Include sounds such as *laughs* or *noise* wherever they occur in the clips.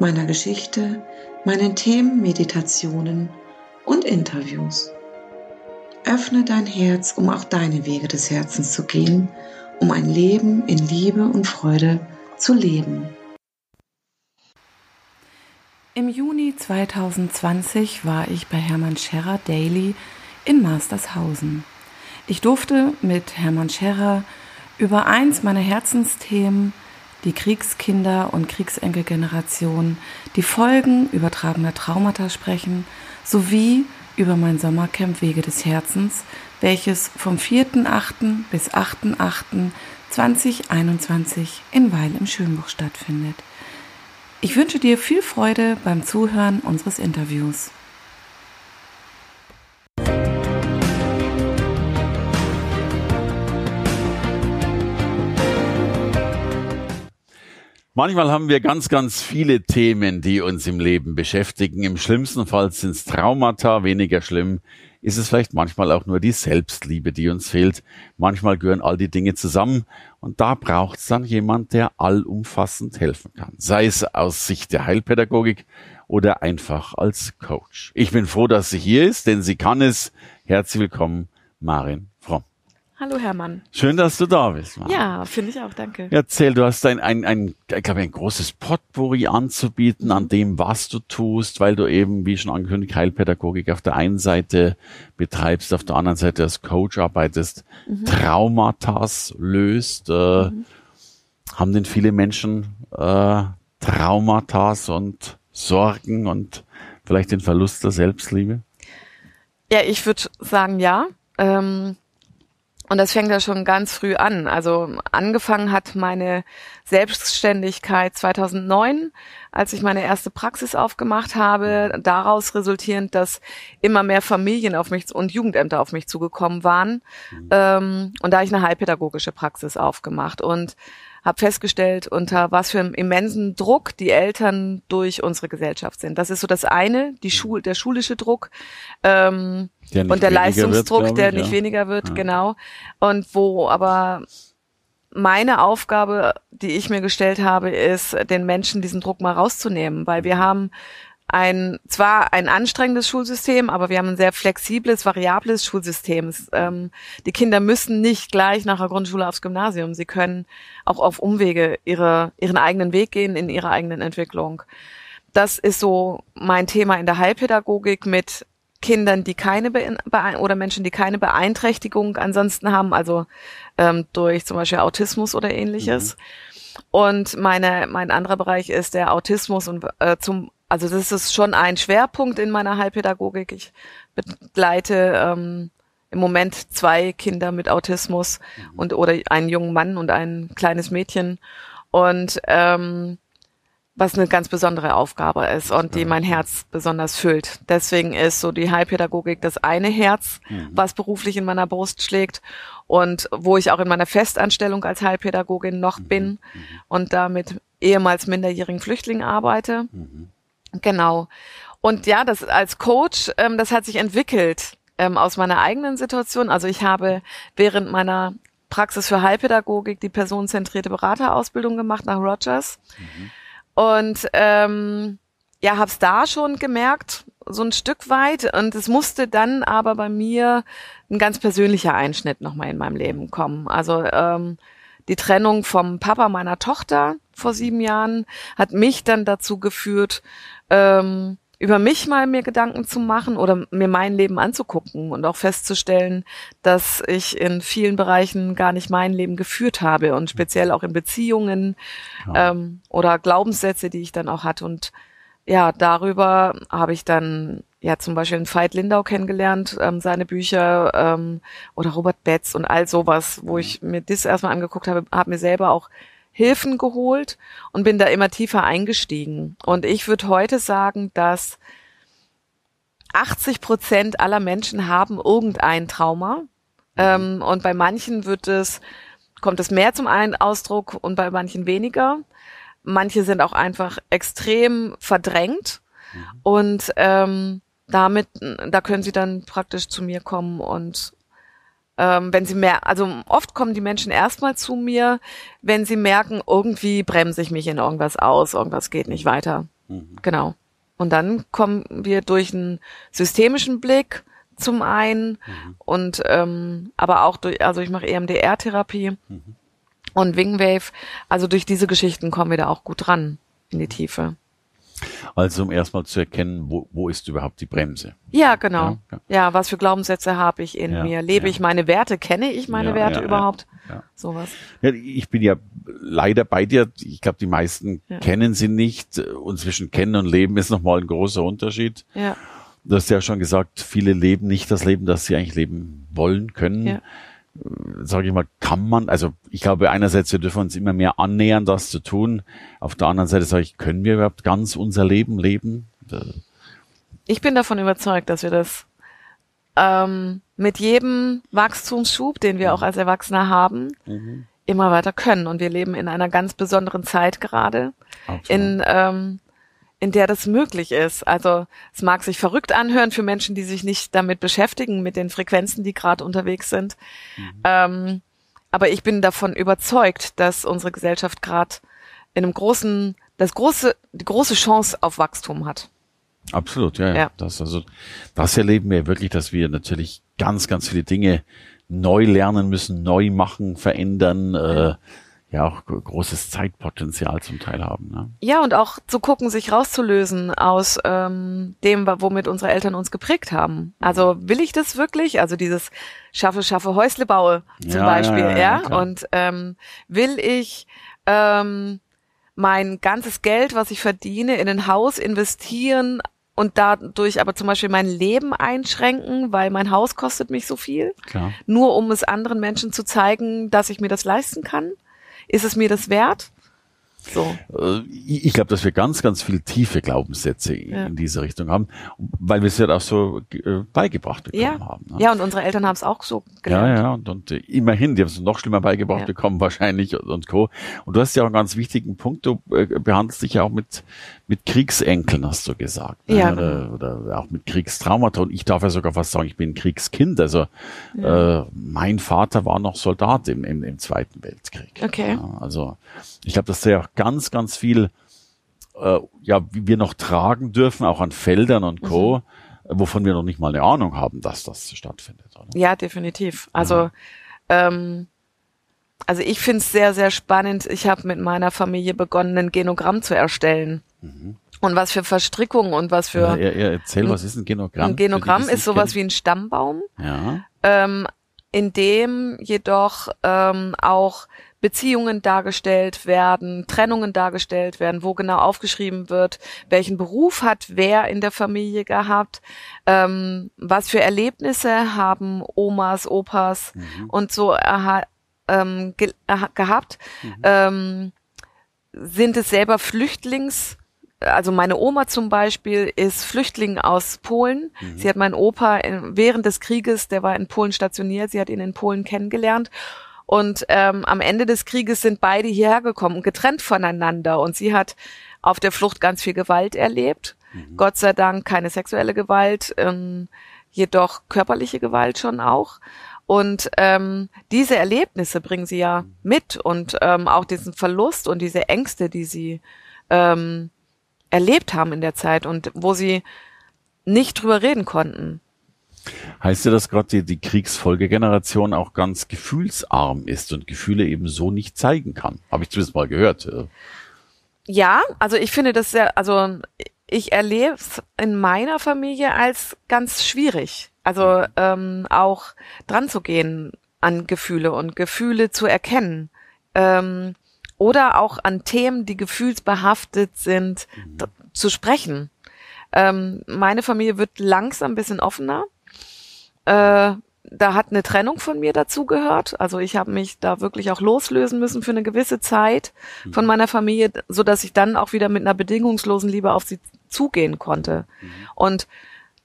meiner Geschichte, meinen Themen, Meditationen und Interviews. Öffne dein Herz, um auch deine Wege des Herzens zu gehen, um ein Leben in Liebe und Freude zu leben. Im Juni 2020 war ich bei Hermann Scherrer Daily in Mastershausen. Ich durfte mit Hermann Scherrer über eins meiner Herzensthemen, die Kriegskinder- und Kriegsenkelgeneration, die Folgen übertragener Traumata sprechen, sowie über mein Sommercamp Wege des Herzens, welches vom 4.8. bis 8.8.2021 in Weil im Schönbuch stattfindet. Ich wünsche dir viel Freude beim Zuhören unseres Interviews. Manchmal haben wir ganz, ganz viele Themen, die uns im Leben beschäftigen. Im schlimmsten Fall sind es Traumata, weniger schlimm ist es vielleicht manchmal auch nur die Selbstliebe, die uns fehlt. Manchmal gehören all die Dinge zusammen und da braucht es dann jemand, der allumfassend helfen kann. Sei es aus Sicht der Heilpädagogik oder einfach als Coach. Ich bin froh, dass sie hier ist, denn sie kann es. Herzlich willkommen, Marin. Hallo Hermann. Schön, dass du da bist. Mann. Ja, finde ich auch, danke. Erzähl, du hast ein, ein, ein, ich glaube, ein großes Potpourri anzubieten mhm. an dem, was du tust, weil du eben, wie schon angekündigt, Heilpädagogik auf der einen Seite betreibst, auf der anderen Seite als Coach arbeitest, mhm. Traumatas löst. Äh, mhm. Haben denn viele Menschen äh, Traumatas und Sorgen und vielleicht den Verlust der Selbstliebe? Ja, ich würde sagen, ja. Ähm und das fängt ja schon ganz früh an. Also angefangen hat meine Selbstständigkeit 2009, als ich meine erste Praxis aufgemacht habe. Daraus resultierend, dass immer mehr Familien auf mich und Jugendämter auf mich zugekommen waren. Mhm. Ähm, und da habe ich eine heilpädagogische Praxis aufgemacht und habe festgestellt, unter was für einem immensen Druck die Eltern durch unsere Gesellschaft sind. Das ist so das eine, die Schul der schulische Druck ähm, der und der Leistungsdruck, wird, der ich, nicht ja. weniger wird, ja. genau. Und wo aber meine Aufgabe, die ich mir gestellt habe, ist, den Menschen diesen Druck mal rauszunehmen, weil wir haben ein zwar ein anstrengendes Schulsystem, aber wir haben ein sehr flexibles, variables Schulsystem. Ähm, die Kinder müssen nicht gleich nach der Grundschule aufs Gymnasium. Sie können auch auf Umwege ihre, ihren eigenen Weg gehen in ihrer eigenen Entwicklung. Das ist so mein Thema in der Heilpädagogik mit Kindern, die keine Be oder Menschen, die keine Beeinträchtigung ansonsten haben, also ähm, durch zum Beispiel Autismus oder ähnliches. Mhm. Und meine, mein anderer Bereich ist der Autismus und äh, zum also das ist schon ein Schwerpunkt in meiner Heilpädagogik. Ich begleite ähm, im Moment zwei Kinder mit Autismus mhm. und oder einen jungen Mann und ein kleines Mädchen und ähm, was eine ganz besondere Aufgabe ist und die mein Herz besonders füllt. Deswegen ist so die Heilpädagogik das eine Herz, mhm. was beruflich in meiner Brust schlägt und wo ich auch in meiner Festanstellung als Heilpädagogin noch mhm. bin mhm. und da mit ehemals minderjährigen Flüchtlingen arbeite. Mhm. Genau. Und ja, das als Coach, ähm, das hat sich entwickelt ähm, aus meiner eigenen Situation. Also ich habe während meiner Praxis für Heilpädagogik die personenzentrierte Beraterausbildung gemacht nach Rogers. Mhm. Und ähm, ja, habe es da schon gemerkt, so ein Stück weit. Und es musste dann aber bei mir ein ganz persönlicher Einschnitt nochmal in meinem Leben kommen. Also ähm, die Trennung vom Papa meiner Tochter vor sieben Jahren hat mich dann dazu geführt, ähm, über mich mal mir Gedanken zu machen oder mir mein Leben anzugucken und auch festzustellen, dass ich in vielen Bereichen gar nicht mein Leben geführt habe und speziell auch in Beziehungen ja. ähm, oder Glaubenssätze, die ich dann auch hatte. Und ja, darüber habe ich dann ja zum Beispiel einen Veit Lindau kennengelernt, ähm, seine Bücher ähm, oder Robert Betz und all sowas, wo ich mir das erstmal angeguckt habe, habe mir selber auch Hilfen geholt und bin da immer tiefer eingestiegen. Und ich würde heute sagen, dass 80 Prozent aller Menschen haben irgendein Trauma. Ähm, und bei manchen wird es, kommt es mehr zum einen Ausdruck und bei manchen weniger. Manche sind auch einfach extrem verdrängt. Und ähm, damit, da können sie dann praktisch zu mir kommen und ähm, wenn sie mehr, also oft kommen die Menschen erstmal zu mir, wenn sie merken, irgendwie bremse ich mich in irgendwas aus, irgendwas geht nicht weiter. Mhm. Genau. Und dann kommen wir durch einen systemischen Blick zum einen mhm. und ähm, aber auch durch, also ich mache EMDR-Therapie mhm. und Wingwave. Also durch diese Geschichten kommen wir da auch gut ran in die Tiefe. Also um erstmal zu erkennen, wo, wo ist überhaupt die Bremse? Ja, genau. Ja, ja. ja was für Glaubenssätze habe ich in ja, mir? Lebe ich meine Werte? Kenne ich meine Werte überhaupt? Ja. Sowas. Ja, ich bin ja leider bei dir. Ich glaube, die meisten kennen sie nicht. Und zwischen kennen und leben ist nochmal ein großer Unterschied. Ja. Du hast ja schon gesagt, viele leben nicht das Leben, das sie eigentlich leben wollen, können. Sage ich mal, kann man, also ich glaube einerseits, wir dürfen uns immer mehr annähern, das zu tun. Auf der anderen Seite sage ich, können wir überhaupt ganz unser Leben leben? Ich bin davon überzeugt, dass wir das ähm, mit jedem Wachstumsschub, den wir auch als Erwachsene haben, mhm. immer weiter können. Und wir leben in einer ganz besonderen Zeit gerade, Absolut. in ähm, in der das möglich ist. Also es mag sich verrückt anhören für Menschen, die sich nicht damit beschäftigen, mit den Frequenzen, die gerade unterwegs sind. Mhm. Ähm, aber ich bin davon überzeugt, dass unsere Gesellschaft gerade in einem großen, das große, die große Chance auf Wachstum hat. Absolut, ja, ja. Das, also, das erleben wir wirklich, dass wir natürlich ganz, ganz viele Dinge neu lernen müssen, neu machen, verändern. Äh, ja auch großes Zeitpotenzial zum Teil haben. Ne? Ja, und auch zu gucken, sich rauszulösen aus ähm, dem, womit unsere Eltern uns geprägt haben. Also will ich das wirklich? Also dieses schaffe, schaffe, Häusle baue zum ja, Beispiel, ja. ja, ja? Und ähm, will ich ähm, mein ganzes Geld, was ich verdiene, in ein Haus investieren, und dadurch aber zum Beispiel mein Leben einschränken, weil mein Haus kostet mich so viel. Klar. Nur um es anderen Menschen zu zeigen, dass ich mir das leisten kann. Ist es mir das wert? So. Äh, ich glaube, dass wir ganz, ganz viel tiefe Glaubenssätze ja. in diese Richtung haben, weil wir es ja auch so äh, beigebracht bekommen ja. haben. Ne? Ja, und unsere Eltern haben es auch so gelernt. Ja, ja, und, und äh, immerhin, die haben es noch schlimmer beigebracht ja. bekommen *laughs* wahrscheinlich und, und Co. Und du hast ja auch einen ganz wichtigen Punkt, du behandelst dich ja auch mit, mit Kriegsenkeln, hast du gesagt. Ne? Ja. Oder, oder auch mit Kriegstraumata. Und ich darf ja sogar fast sagen, ich bin ein Kriegskind. Also äh, mein Vater war noch Soldat im, im, im Zweiten Weltkrieg. Okay. Also ich glaube, dass ja ganz, ganz viel, äh, ja, wie wir noch tragen dürfen, auch an Feldern und Co., mhm. wovon wir noch nicht mal eine Ahnung haben, dass das stattfindet. Oder? Ja, definitiv. Also ähm, also ich finde es sehr, sehr spannend. Ich habe mit meiner Familie begonnen, ein Genogramm zu erstellen. Mhm. Und was für Verstrickungen und was für. Ja, ja, ja, erzähl, was ist ein Genogramm? Ein Genogramm die, ist sowas kennen? wie ein Stammbaum. Ja. Ähm, in dem jedoch ähm, auch Beziehungen dargestellt werden, Trennungen dargestellt werden, wo genau aufgeschrieben wird, welchen Beruf hat wer in der Familie gehabt, ähm, was für Erlebnisse haben Omas, Opas mhm. und so ähm, ge gehabt. Mhm. Ähm, sind es selber Flüchtlings, also meine Oma zum Beispiel ist Flüchtling aus Polen. Mhm. Sie hat meinen Opa während des Krieges, der war in Polen stationiert, sie hat ihn in Polen kennengelernt. Und ähm, am Ende des Krieges sind beide hierher gekommen, getrennt voneinander. Und sie hat auf der Flucht ganz viel Gewalt erlebt. Mhm. Gott sei Dank keine sexuelle Gewalt, ähm, jedoch körperliche Gewalt schon auch. Und ähm, diese Erlebnisse bringen sie ja mit und ähm, auch diesen Verlust und diese Ängste, die sie ähm, erlebt haben in der Zeit und wo sie nicht drüber reden konnten. Heißt ja, dass gerade die, die Kriegsfolgegeneration auch ganz gefühlsarm ist und Gefühle eben so nicht zeigen kann. Habe ich zumindest mal gehört. Ja, also ich finde das sehr, also ich erlebe es in meiner Familie als ganz schwierig. Also ähm, auch dran zu gehen an Gefühle und Gefühle zu erkennen. Ähm, oder auch an Themen, die gefühlsbehaftet sind, mhm. zu sprechen. Ähm, meine Familie wird langsam ein bisschen offener. Äh, da hat eine Trennung von mir dazu gehört. Also ich habe mich da wirklich auch loslösen müssen für eine gewisse Zeit von meiner Familie, so dass ich dann auch wieder mit einer bedingungslosen Liebe auf sie zugehen konnte. Und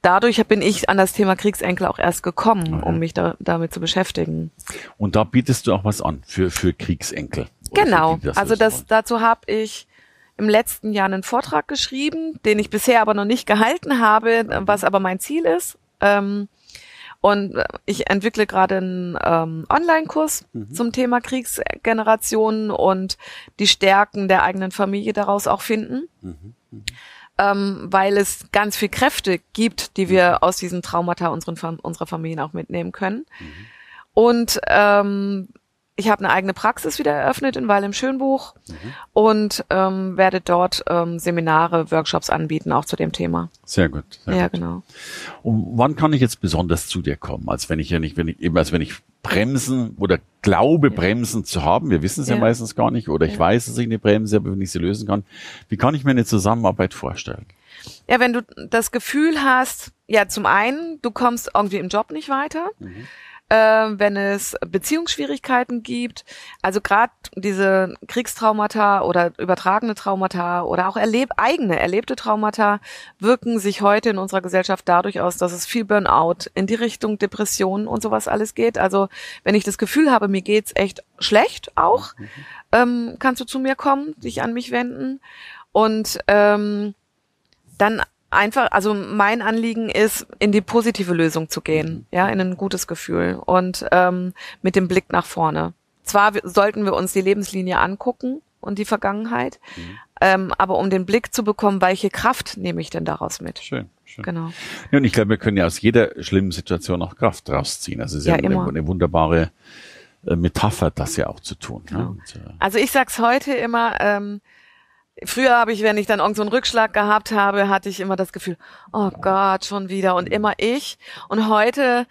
dadurch bin ich an das Thema Kriegsenkel auch erst gekommen, Okay. um mich da, damit zu beschäftigen. Und da bietest du auch was an für, für Kriegsenkel. Für Genau. die, die also das, dazu habe ich im letzten Jahr einen Vortrag geschrieben, den ich bisher aber noch nicht gehalten habe, was aber mein Ziel ist. Ähm, und ich entwickle gerade einen ähm, Online-Kurs zum Thema Kriegsgenerationen und die Stärken der eigenen Familie daraus auch finden. Ähm, weil es ganz viel Kräfte gibt, die wir aus diesen Traumata unseren, unserer Familien auch mitnehmen können. Und ähm, ich habe eine eigene Praxis wieder eröffnet in Weil im Schönbuch und ähm, werde dort ähm, Seminare, Workshops anbieten, auch zu dem Thema. Sehr gut. Sehr ja, gut. genau. Und wann kann ich jetzt besonders zu dir kommen? Als wenn ich ja nicht, wenn ich eben, als wenn ich bremsen oder glaube, bremsen zu haben. Wir wissen es ja, Ja. meistens gar nicht. Oder ich Ja. weiß, dass ich eine Bremse habe, wenn ich sie lösen kann. Wie kann ich mir eine Zusammenarbeit vorstellen? Ja, wenn du das Gefühl hast, ja, zum einen, du kommst irgendwie im Job nicht weiter, äh, wenn es Beziehungsschwierigkeiten gibt, also gerade diese Kriegstraumata oder übertragene Traumata oder auch erleb eigene erlebte Traumata wirken sich heute in unserer Gesellschaft dadurch aus, dass es viel Burnout in die Richtung Depressionen und sowas alles geht. Also wenn ich das Gefühl habe, mir geht's echt schlecht auch, ähm, kannst du zu mir kommen, dich an mich wenden und ähm, dann einfach, also mein Anliegen ist, in die positive Lösung zu gehen, ja, in ein gutes Gefühl und ähm, mit dem Blick nach vorne. Zwar sollten wir uns die Lebenslinie angucken und die Vergangenheit, ähm, aber um den Blick zu bekommen, welche Kraft nehme ich denn daraus mit? Schön, schön. Genau. Ja, und ich glaube, wir können ja aus jeder schlimmen Situation auch Kraft rausziehen. Also es ist ja, Ja, eine, eine wunderbare äh, Metapher, das ja auch zu tun. Ne? Genau. Und, äh, Also ich sag's heute immer, ähm, früher habe ich, wenn ich dann irgend so einen Rückschlag gehabt habe, hatte ich immer das Gefühl, oh Gott, schon wieder und immer ich. Und heute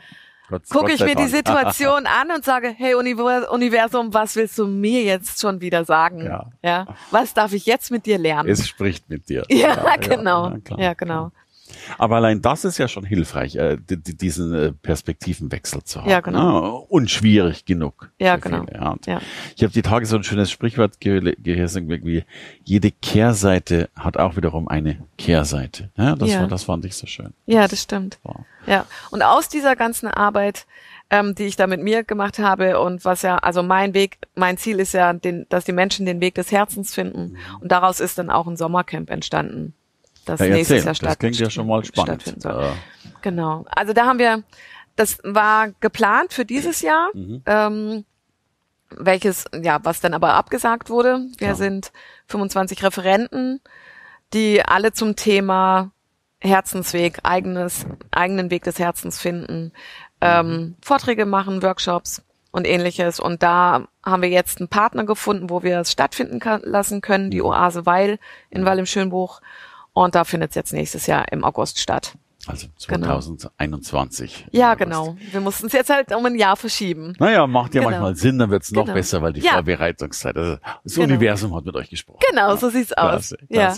gucke ich mir die. *laughs* Situation an und sage, hey Univer- Universum, was willst du mir jetzt schon wieder sagen? Ja. ja? Was darf ich jetzt mit dir lernen? Es spricht mit dir. ja, genau. ja, ja, genau. Aber allein das ist ja schon hilfreich, äh, die, die, diesen äh, Perspektivenwechsel zu haben. Ja, genau. Ah, und schwierig genug. Ja, genau. Ja. Ich habe die Tage so ein schönes Sprichwort ge gelesen, wie jede Kehrseite hat auch wiederum eine Kehrseite. Ja, das, Ja. War, das fand ich so schön. Ja, das stimmt. Wow. Ja, und aus dieser ganzen Arbeit, ähm, die ich da mit mir gemacht habe und was ja, also mein Weg, mein Ziel ist ja, den, dass die Menschen den Weg des Herzens finden. Und daraus ist dann auch ein Sommercamp entstanden, das Ja, nächstes erzähl, Jahr das statt, klingt ja schon mal spannend. stattfinden soll. Äh, Genau. Also da haben wir, das war geplant für dieses Jahr, Mhm. ähm, welches, ja, was dann aber abgesagt wurde. Wir Ja. sind 25 Referenten, die alle zum Thema Herzensweg, eigenes, eigenen Weg des Herzens finden, ähm, Vorträge machen, Workshops und ähnliches. Und da haben wir jetzt einen Partner gefunden, wo wir es stattfinden kann, lassen können, die Oase Weil in Weil im Schönbuch. Und da findet es jetzt nächstes Jahr im August statt. also Genau. 2021. Ja, August. genau. Wir mussten es jetzt halt um ein Jahr verschieben. Naja, macht ja Genau. manchmal Sinn, dann wird's noch Genau. besser, weil die Ja. Vorbereitungszeit, also das Genau. Universum hat mit euch gesprochen. Genau, so sieht's aus. Klasse, Ja.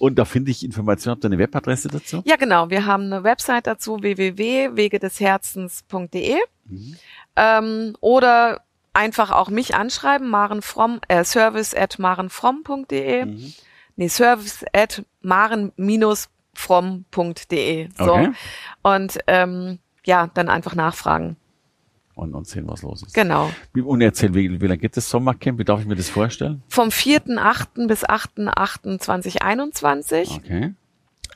Und da finde ich Informationen, habt ihr eine Webadresse dazu? Ja, genau. Wir haben eine Website dazu, www.wegedesherzens.de. Mhm. Ähm, oder einfach auch mich anschreiben, Maren Fromm, äh, service at marenfromm.de. Mhm. Nee, service at maren-fromm.de. So. Okay. Und ähm, ja, dann einfach nachfragen. Und, und sehen, was los ist. Genau. Und erzähl, wie, wie lange geht das Sommercamp? Wie darf ich mir das vorstellen? Vom 4.8. bis 8.8.2021. Okay.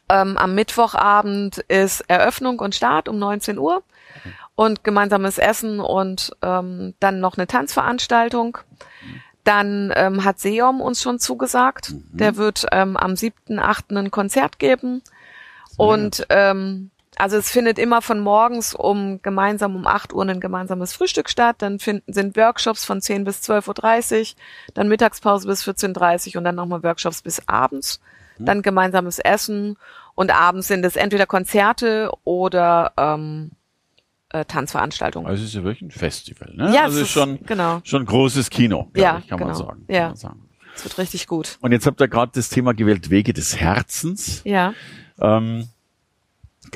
Ähm, am Mittwochabend ist Eröffnung und Start um 19 Uhr und gemeinsames Essen und ähm, dann noch eine Tanzveranstaltung. Dann ähm, hat Seom uns schon zugesagt. Der wird ähm, am 7.8. ein Konzert geben. Und ähm, also es findet immer von morgens um gemeinsam um 8 Uhr ein gemeinsames Frühstück statt. Dann finden, sind Workshops von 10 bis 12.30 Uhr, dann Mittagspause bis 14.30 Uhr und dann nochmal Workshops bis abends. Dann gemeinsames Essen und abends sind es entweder Konzerte oder ähm, äh, Tanzveranstaltungen. Also es ist ja wirklich ein Festival, ne? Ja, also es ist schon, genau. schon großes Kino, Ja, ich, kann man genau. sagen. Ja. Kann man sagen. Es wird richtig gut. Und jetzt habt ihr gerade das Thema gewählt, Wege des Herzens. Ja. Ähm,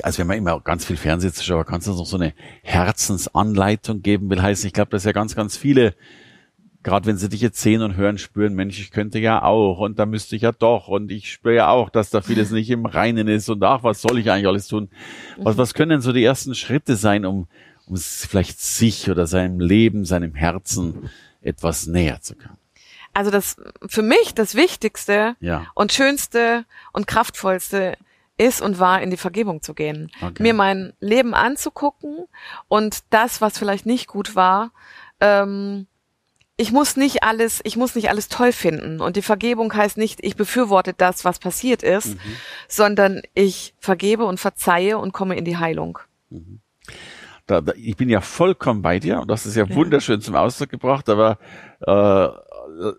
also wenn man immer ganz viel Fernsehen schaut, kannst du uns noch so eine Herzensanleitung geben, will heißen, ich glaube, dass ja ganz, ganz viele, gerade wenn sie dich jetzt sehen und hören, spüren, Mensch, ich könnte ja auch und da müsste ich ja doch und ich spüre ja auch, dass da vieles nicht im Reinen ist und ach, was soll ich eigentlich alles tun? Was, mhm. was können denn so die ersten Schritte sein, um, um vielleicht sich oder seinem Leben, seinem Herzen etwas näher zu kommen? Also das für mich das Wichtigste ja. und Schönste und Kraftvollste ist und war, in die Vergebung zu gehen. Okay. Mir mein Leben anzugucken und das, was vielleicht nicht gut war, ähm, ich muss nicht alles, ich muss nicht alles toll finden. Und die Vergebung heißt nicht, ich befürworte das, was passiert ist, mhm. sondern ich vergebe und verzeihe und komme in die Heilung. Mhm. Da, da, ich bin ja vollkommen bei dir und das ist ja, ja. wunderschön zum Ausdruck gebracht, aber äh,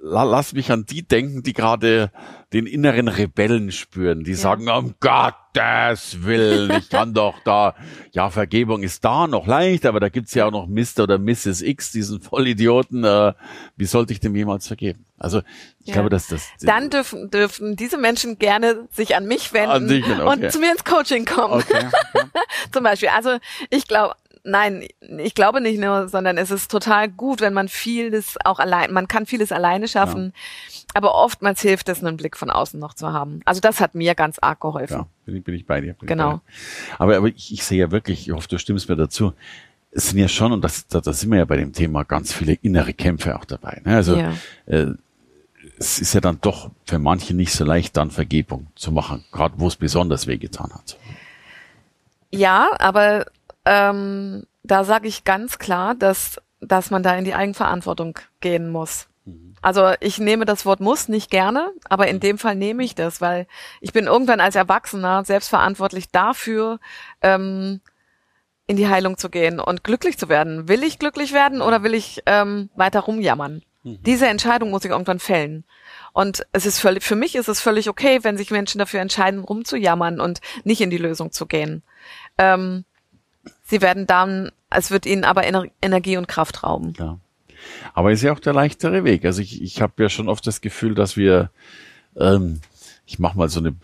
lass mich an die denken, die gerade den inneren Rebellen spüren, die ja. sagen, um Gottes Willen, ich kann doch da, ja, Vergebung ist da noch leicht, aber da gibt's ja auch noch Mr. oder Mrs. X, diesen Vollidioten, äh, wie sollte ich dem jemals vergeben? Also ich ja. glaube, dass das... Dann dürfen, dürfen diese Menschen gerne sich an mich wenden an dich, okay. und zu mir ins Coaching kommen. Okay, okay. *laughs* Zum Beispiel. Also ich glaube, nein, ich glaube nicht nur, sondern es ist total gut, wenn man vieles auch allein, man kann vieles alleine schaffen, ja. aber oftmals hilft es, einen Blick von außen noch zu haben. Also das hat mir ganz arg geholfen. Ja, bin ich, bin ich bei dir. Genau. Bei dir. Aber, aber ich, ich sehe ja wirklich, ich hoffe, du stimmst mir dazu, es sind ja schon, und das, da, da sind wir ja bei dem Thema, ganz viele innere Kämpfe auch dabei. Ne? Also ja. äh, es ist ja dann doch für manche nicht so leicht, dann Vergebung zu machen, gerade wo es besonders wehgetan hat. Ja, aber ähm, da sage ich ganz klar, dass, dass man da in die Eigenverantwortung gehen muss. Mhm. Also ich nehme das Wort muss nicht gerne, aber in mhm. dem Fall nehme ich das, weil ich bin irgendwann als Erwachsener selbstverantwortlich dafür, ähm, in die Heilung zu gehen und glücklich zu werden. Will ich glücklich werden oder will ich ähm, weiter rumjammern? Mhm. Diese Entscheidung muss ich irgendwann fällen. Und es ist völlig, für mich ist es völlig okay, wenn sich Menschen dafür entscheiden, rumzujammern und nicht in die Lösung zu gehen. Ähm, Sie werden dann, es wird ihnen aber Ener Energie und Kraft rauben. Ja. Aber ist ja auch der leichtere Weg. Also ich, ich habe ja schon oft das Gefühl, dass wir, ähm, ich mache mal so eine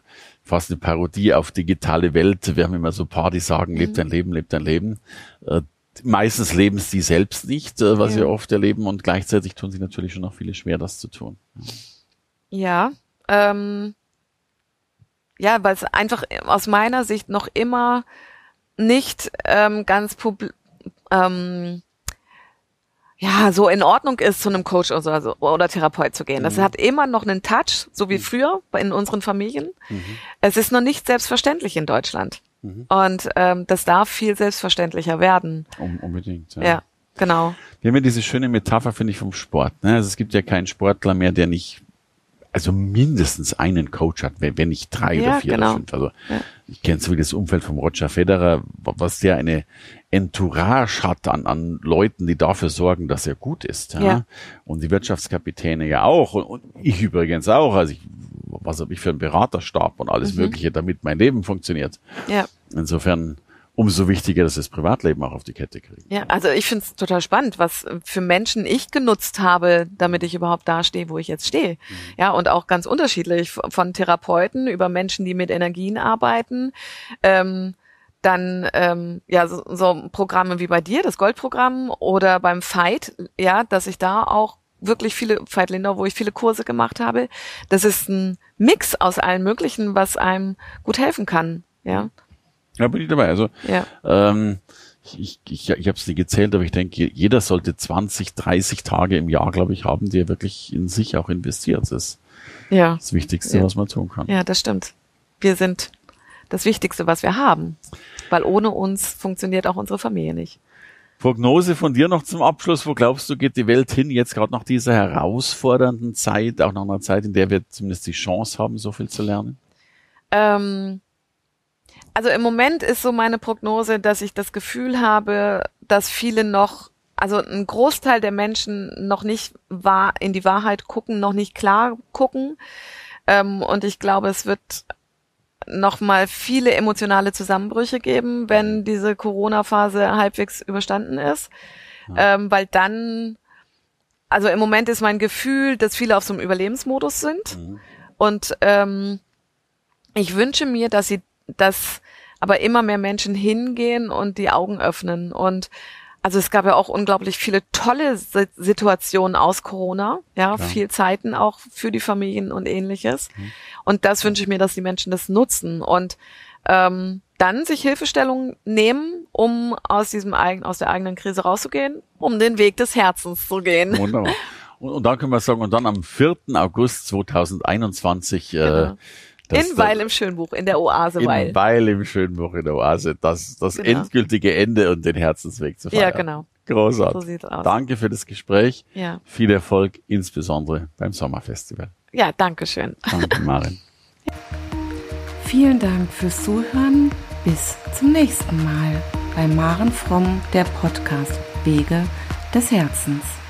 fast eine Parodie auf digitale Welt. Wir haben immer so Party sagen, mhm. lebt dein Leben, lebt dein Leben. Äh, meistens leben sie selbst nicht, äh, was ja. wir oft erleben und gleichzeitig tun sie natürlich schon noch viele schwer, das zu tun. Ja, ähm, ja, weil es einfach aus meiner Sicht noch immer nicht ähm, ganz ähm, ja, so in Ordnung ist, zu einem Coach oder, so, oder Therapeut zu gehen. Das mhm. hat immer noch einen Touch, so wie mhm. früher in unseren Familien. Mhm. Es ist noch nicht selbstverständlich in Deutschland. Mhm. Und ähm, das darf viel selbstverständlicher werden. Um, unbedingt, ja. ja. Genau. Wir haben ja diese schöne Metapher, finde ich, vom Sport. Ne? Also es gibt ja keinen Sportler mehr, der nicht also mindestens einen Coach hat, wenn nicht drei ja, oder vier genau. oder fünf. Also ja. ich kenne so wie das Umfeld vom Roger Federer, was der eine Entourage hat an, an Leuten, die dafür sorgen, dass er gut ist. Ja? ja. Und die Wirtschaftskapitäne ja auch und, und ich übrigens auch. Also ich, was habe ich für einen Beraterstab und alles mhm. Mögliche, damit mein Leben funktioniert. Ja. Insofern umso wichtiger, dass das Privatleben auch auf die Kette kriegt. Ja, also ich finde es total spannend, was für Menschen ich genutzt habe, damit ich überhaupt da stehe, wo ich jetzt stehe. Mhm. Ja, und auch ganz unterschiedlich von Therapeuten über Menschen, die mit Energien arbeiten. Ähm, dann ähm, ja so, so Programme wie bei dir, das Goldprogramm oder beim Fight, ja, dass ich da auch wirklich viele Fight Lindau, wo ich viele Kurse gemacht habe. Das ist ein Mix aus allen möglichen, was einem gut helfen kann, ja. Ja, bin ich dabei. Also ja. ähm, ich, ich, ich habe es nie gezählt, aber ich denke, jeder sollte 20, 30 Tage im Jahr, glaube ich, haben, die er wirklich in sich auch investiert. Das ist ja. das Wichtigste, ja. was man tun kann. Ja, das stimmt. Wir sind das Wichtigste, was wir haben. Weil ohne uns funktioniert auch unsere Familie nicht. Prognose von dir noch zum Abschluss. Wo glaubst du, geht die Welt hin, jetzt gerade nach dieser herausfordernden Zeit, auch nach einer Zeit, in der wir zumindest die Chance haben, so viel zu lernen? Ähm, also im Moment ist so meine Prognose, dass ich das Gefühl habe, dass viele noch, also ein Großteil der Menschen noch nicht wahr, in die Wahrheit gucken, noch nicht klar gucken. Ähm, und ich glaube, es wird noch mal viele emotionale Zusammenbrüche geben, wenn diese Corona-Phase halbwegs überstanden ist, ja. ähm, weil dann, also im Moment ist mein Gefühl, dass viele auf so einem Überlebensmodus sind mhm. und ähm, ich wünsche mir, dass sie, dass aber immer mehr Menschen hingehen und die Augen öffnen und also es gab ja auch unglaublich viele tolle Situationen aus Corona, ja, ja. viel Zeiten auch für die Familien und ähnliches. Mhm. Und das wünsche ich mir, dass die Menschen das nutzen und ähm, dann sich Hilfestellung nehmen, um aus diesem eigenen, aus der eigenen Krise rauszugehen, um den Weg des Herzens zu gehen. Wunderbar. Und, und dann können wir sagen, und dann am 4. August 2021 äh, genau. äh, das, in Weil im Schönbuch, in der Oase in Weil. Weil im Schönbuch, in der Oase. Das, das genau. endgültige Ende und den Herzensweg zu feiern. Ja, genau. Großartig. So sieht's aus. Danke für das Gespräch. Ja. Viel Erfolg, insbesondere beim Sommerfestival. Ja, danke schön. Danke, *laughs* Marin. Vielen Dank fürs Zuhören. Bis zum nächsten Mal bei Maren Fromm, der Podcast Wege des Herzens.